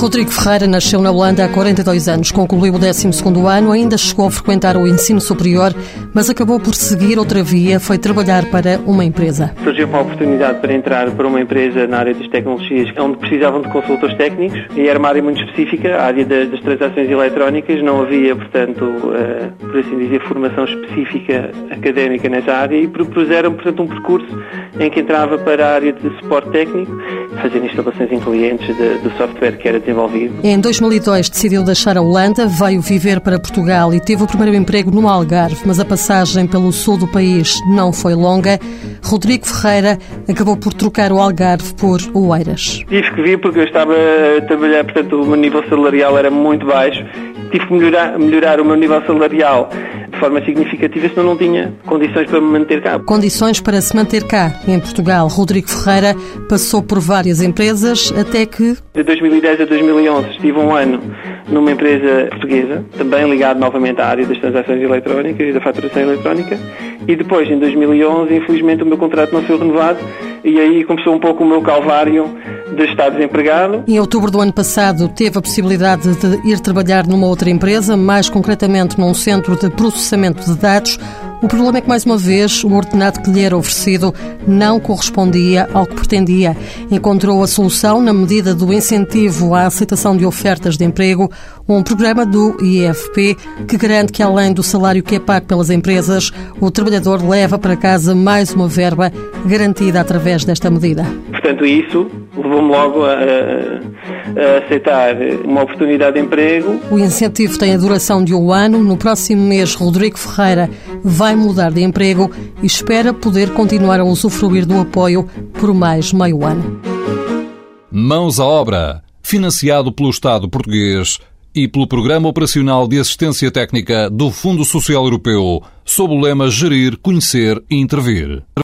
Rodrigo Ferreira nasceu na Holanda há 42 anos, concluiu o 12 ano, ainda chegou a frequentar o ensino superior, mas acabou por seguir outra via, foi trabalhar para uma empresa. Surgiu uma oportunidade para entrar para uma empresa na área das tecnologias, onde precisavam de consultores técnicos, e era uma área muito específica, a área das, transações eletrónicas, não havia, portanto, uh, por assim dizer, formação específica académica nessa área, e propuseram, portanto, um percurso em que entrava para a área de suporte técnico, fazer instalações em clientes do software que era desenvolvido. Em 2002 decidiu deixar a Holanda, veio viver para Portugal e teve o primeiro emprego no Algarve, mas a passagem pelo sul do país não foi longa. Rodrigo Ferreira acabou por trocar o Algarve por Oeiras. Tive que vir porque eu estava a trabalhar, portanto o meu nível salarial era muito baixo. Tive que melhorar, melhorar o meu nível salarial forma significativa, senão não tinha condições para me manter cá. Condições para se manter cá. Em Portugal, Rodrigo Ferreira passou por várias empresas até que... De 2010 a 2011 estive um ano numa empresa portuguesa, também ligado novamente à área das transações eletrónicas e da faturação eletrónica. E depois, em 2011, infelizmente o meu contrato não foi renovado e aí começou um pouco o meu calvário de estar desempregado. Em outubro do ano passado teve a possibilidade de ir trabalhar numa outra empresa, mais concretamente num centro de processamento de dados. O problema é que, mais uma vez, o ordenado que lhe era oferecido não correspondia ao que pretendia. Encontrou a solução na medida do incentivo à aceitação de ofertas de emprego, um programa do IFP que garante que, além do salário que é pago pelas empresas, o trabalhador leva para casa mais uma verba garantida através desta medida. Portanto, isso levou-me logo a, a, aceitar uma oportunidade de emprego. O incentivo tem a duração de um ano. No próximo mês, Rodrigo Ferreira vai mudar de emprego e espera poder continuar a usufruir do apoio por mais meio ano. Mãos à obra, financiado pelo Estado português e pelo Programa Operacional de Assistência Técnica do Fundo Social Europeu, sob o lema Gerir, Conhecer e Intervir.